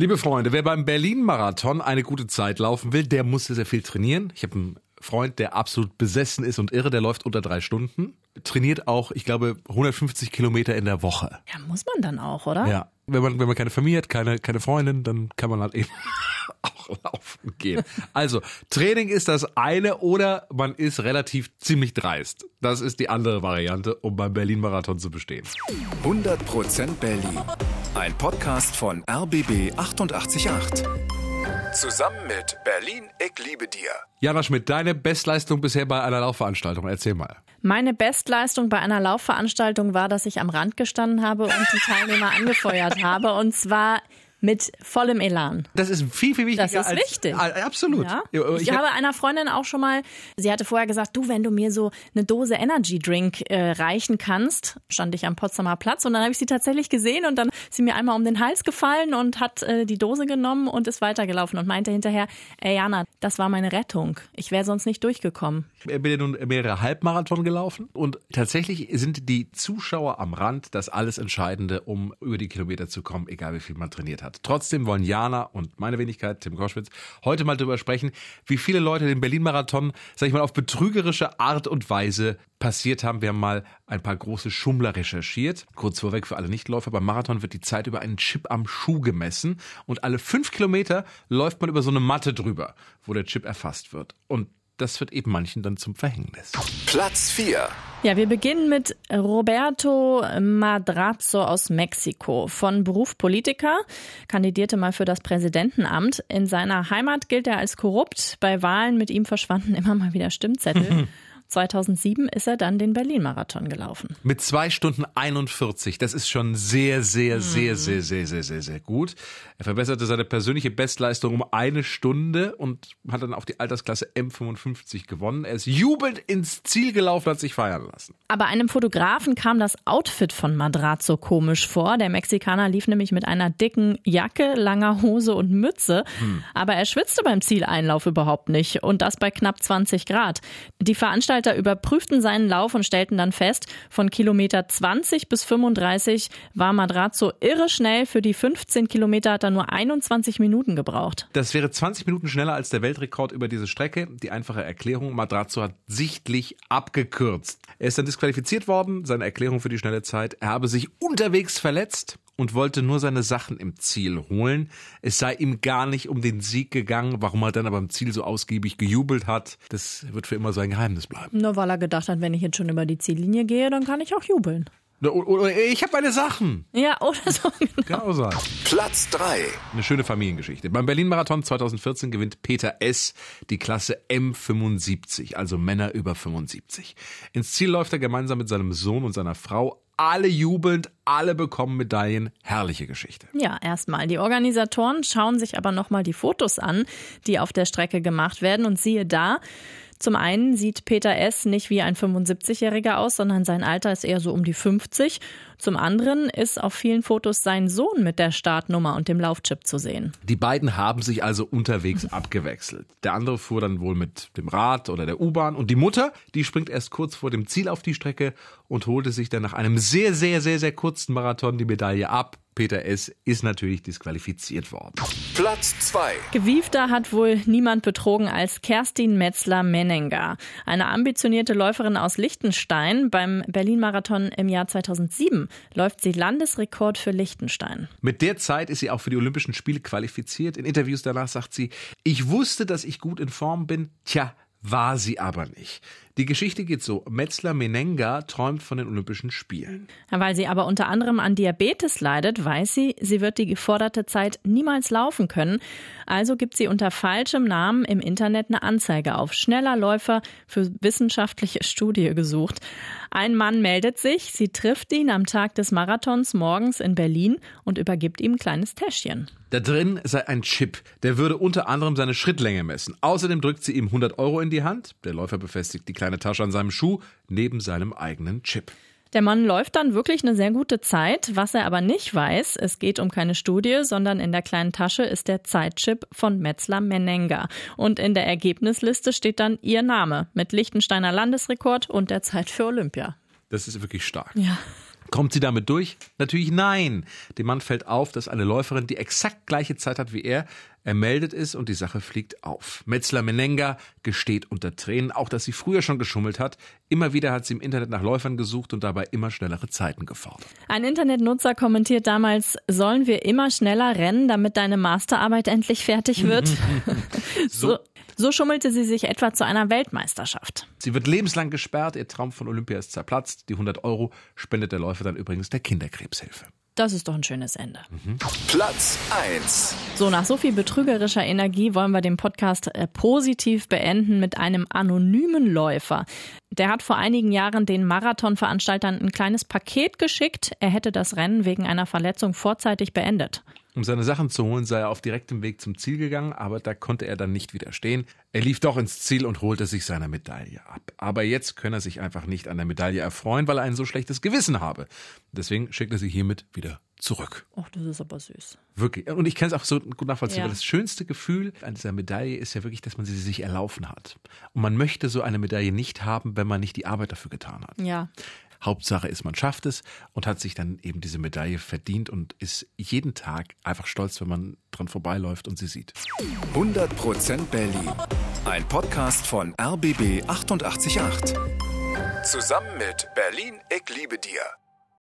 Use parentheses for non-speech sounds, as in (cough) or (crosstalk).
Liebe Freunde, wer beim Berlin-Marathon eine gute Zeit laufen will, der muss sehr viel trainieren. Ich habe einen Freund, der absolut besessen ist und irre, der läuft unter drei Stunden. Trainiert auch, ich glaube, 150 Kilometer in der Woche. Ja, muss man dann auch, oder? Ja. Wenn man, wenn man keine Familie hat, keine, keine Freundin, dann kann man halt eben (laughs) auch laufen gehen. Also, Training ist das eine oder man ist relativ ziemlich dreist. Das ist die andere Variante, um beim Berlin-Marathon zu bestehen. 100% Berlin. Ein Podcast von RBB 888. Zusammen mit Berlin, ich liebe dir. Jana Schmidt, deine Bestleistung bisher bei einer Laufveranstaltung, erzähl mal. Meine Bestleistung bei einer Laufveranstaltung war, dass ich am Rand gestanden habe und die Teilnehmer (laughs) angefeuert habe. Und zwar mit vollem Elan. Das ist viel, viel wichtiger. Das ist als, wichtig. Äh, absolut. Ja? Ich, Ich, habe einer Freundin auch schon mal, sie hatte vorher gesagt, du, wenn du mir so eine Dose Energy Drink äh, reichen kannst, stand ich am Potsdamer Platz und dann habe ich sie tatsächlich gesehen und dann ist sie mir einmal um den Hals gefallen und hat äh, die Dose genommen und ist weitergelaufen und meinte hinterher, ey Jana, das war meine Rettung. Ich wäre sonst nicht durchgekommen. Ich bin ja nun mehrere Halbmarathon gelaufen und tatsächlich sind die Zuschauer am Rand das alles Entscheidende, um über die Kilometer zu kommen, egal wie viel man trainiert hat. Trotzdem wollen Jana und meine Wenigkeit, Tim Koschwitz, heute mal darüber sprechen, wie viele Leute den Berlin-Marathon, sag ich mal, auf betrügerische Art und Weise passiert haben. Wir haben mal ein paar große Schummler recherchiert. Kurz vorweg für alle Nichtläufer, beim Marathon wird die Zeit über einen Chip am Schuh gemessen und alle fünf Kilometer läuft man über so eine Matte drüber, wo der Chip erfasst wird. Und das wird eben manchen dann zum Verhängnis. Platz 4. Ja, wir beginnen mit Roberto Madrazo aus Mexiko. Von Beruf Politiker, kandidierte mal für das Präsidentenamt. In seiner Heimat gilt er als korrupt. Bei Wahlen mit ihm verschwanden immer mal wieder Stimmzettel. (laughs) 2007 ist er dann den Berlin-Marathon gelaufen. Mit zwei Stunden 41. Das ist schon sehr, sehr, sehr, sehr, sehr, sehr, sehr, sehr gut. Er verbesserte seine persönliche Bestleistung um eine Stunde und hat dann auch die Altersklasse M55 gewonnen. Er ist jubelnd ins Ziel gelaufen, hat sich feiern lassen. Aber einem Fotografen kam das Outfit von Madrazo komisch vor. Der Mexikaner lief nämlich mit einer dicken Jacke, langer Hose und Mütze. Aber er schwitzte beim Zieleinlauf überhaupt nicht. Und das bei knapp 20 Grad. Die Veranstalter überprüften seinen Lauf und stellten dann fest, von Kilometer 20 bis 35 war Madrazo irre schnell. Für die 15 Kilometer hat er nur 21 Minuten gebraucht. Das wäre 20 Minuten schneller als der Weltrekord über diese Strecke. Die einfache Erklärung, Madrazo hat sichtlich abgekürzt. Er ist dann disqualifiziert worden, seine Erklärung für die schnelle Zeit. Er habe sich unterwegs verletzt und wollte nur seine Sachen im Ziel holen. Es sei ihm gar nicht um den Sieg gegangen. Warum er dann aber im Ziel so ausgiebig gejubelt hat, das wird für immer so ein Geheimnis bleiben. Nur weil er gedacht hat, wenn ich jetzt schon über die Ziellinie gehe, dann kann ich auch jubeln. Oder, oder, ich habe meine Sachen. Ja, oder so. (laughs) Genau. Sein. Platz 3. Eine schöne Familiengeschichte. Beim Berlin-Marathon 2014 gewinnt Peter S. die Klasse M75, also Männer über 75. Ins Ziel läuft er gemeinsam mit seinem Sohn und seiner Frau. Alle jubelnd, alle bekommen Medaillen. Herrliche Geschichte. Ja, erstmal. Die Organisatoren schauen sich aber nochmal die Fotos an, die auf der Strecke gemacht werden und siehe da, zum einen sieht Peter S. nicht wie ein 75-Jähriger aus, sondern sein Alter ist eher so um die 50. Zum anderen ist auf vielen Fotos sein Sohn mit der Startnummer und dem Laufchip zu sehen. Die beiden haben sich also unterwegs (laughs) abgewechselt. Der andere fuhr dann wohl mit dem Rad oder der U-Bahn und die Mutter, die springt erst kurz vor dem Ziel auf die Strecke und holte sich dann nach einem sehr, sehr, sehr, sehr kurzen Marathon die Medaille ab. Peter S. ist natürlich disqualifiziert worden. Platz 2. Gewiefter hat wohl niemand betrogen als Kerstin Metzler-Menenga, eine ambitionierte Läuferin aus Liechtenstein. Beim Berlin-Marathon im Jahr 2007 läuft sie Landesrekord für Liechtenstein. Mit der Zeit ist sie auch für die Olympischen Spiele qualifiziert. In Interviews danach sagt sie, ich wusste, dass ich gut in Form bin. Tja, war sie aber nicht. Die Geschichte geht so. Metzler Menenga träumt von den Olympischen Spielen. Weil sie aber unter anderem an Diabetes leidet, weiß sie, sie wird die geforderte Zeit niemals laufen können. Also gibt sie unter falschem Namen im Internet eine Anzeige auf. Schneller Läufer für wissenschaftliche Studie gesucht. Ein Mann meldet sich, sie trifft ihn am Tag des Marathons morgens in Berlin und übergibt ihm ein kleines Täschchen. Da drin sei ein Chip, der würde unter anderem seine Schrittlänge messen. Außerdem drückt sie ihm 100 Euro in die Hand. Der Läufer befestigt die kleine Tasche an seinem Schuh neben seinem eigenen Chip. Der Mann läuft dann wirklich eine sehr gute Zeit. Was er aber nicht weiß, es geht um keine Studie, sondern in der kleinen Tasche ist der Zeitchip von Metzler Menenga. Und in der Ergebnisliste steht dann ihr Name mit Liechtensteiner Landesrekord und der Zeit für Olympia. Das ist wirklich stark. Ja. Kommt sie damit durch? Natürlich nein. Dem Mann fällt auf, dass eine Läuferin die exakt gleiche Zeit hat wie er. Er meldet es und die Sache fliegt auf. Metzler Menenga gesteht unter Tränen auch, dass sie früher schon geschummelt hat. Immer wieder hat sie im Internet nach Läufern gesucht und dabei immer schnellere Zeiten gefordert. Ein Internetnutzer kommentiert damals, sollen wir immer schneller rennen, damit deine Masterarbeit endlich fertig wird? (laughs) (laughs) so. So schummelte sie sich etwa zu einer Weltmeisterschaft. Sie wird lebenslang gesperrt, ihr Traum von Olympia ist zerplatzt. Die 100 Euro spendet der Läufer dann übrigens der Kinderkrebshilfe. Das ist doch ein schönes Ende. Mhm. Platz 1. So, nach so viel betrügerischer Energie wollen wir den Podcast äh, positiv beenden mit einem anonymen Läufer. Der hat vor einigen Jahren den Marathonveranstaltern ein kleines Paket geschickt. Er hätte das Rennen wegen einer Verletzung vorzeitig beendet. Um seine Sachen zu holen, sei er auf direktem Weg zum Ziel gegangen, aber da konnte er dann nicht widerstehen. Er lief doch ins Ziel und holte sich seine Medaille ab. Aber jetzt könne er sich einfach nicht an der Medaille erfreuen, weil er ein so schlechtes Gewissen habe. Deswegen schickt er sie hiermit wieder zurück. Ach, das ist aber süß. Wirklich. Und ich kann es auch so gut nachvollziehen, ja. weil das schönste Gefühl an dieser Medaille ist ja wirklich, dass man sie sich erlaufen hat. Und man möchte so eine Medaille nicht haben, wenn man nicht die Arbeit dafür getan hat. Ja. Hauptsache ist, man schafft es und hat sich dann eben diese Medaille verdient und ist jeden Tag einfach stolz, wenn man dran vorbeiläuft und sie sieht. 100% Berlin. Ein Podcast von RBB 888. Zusammen mit Berlin, ich liebe dir.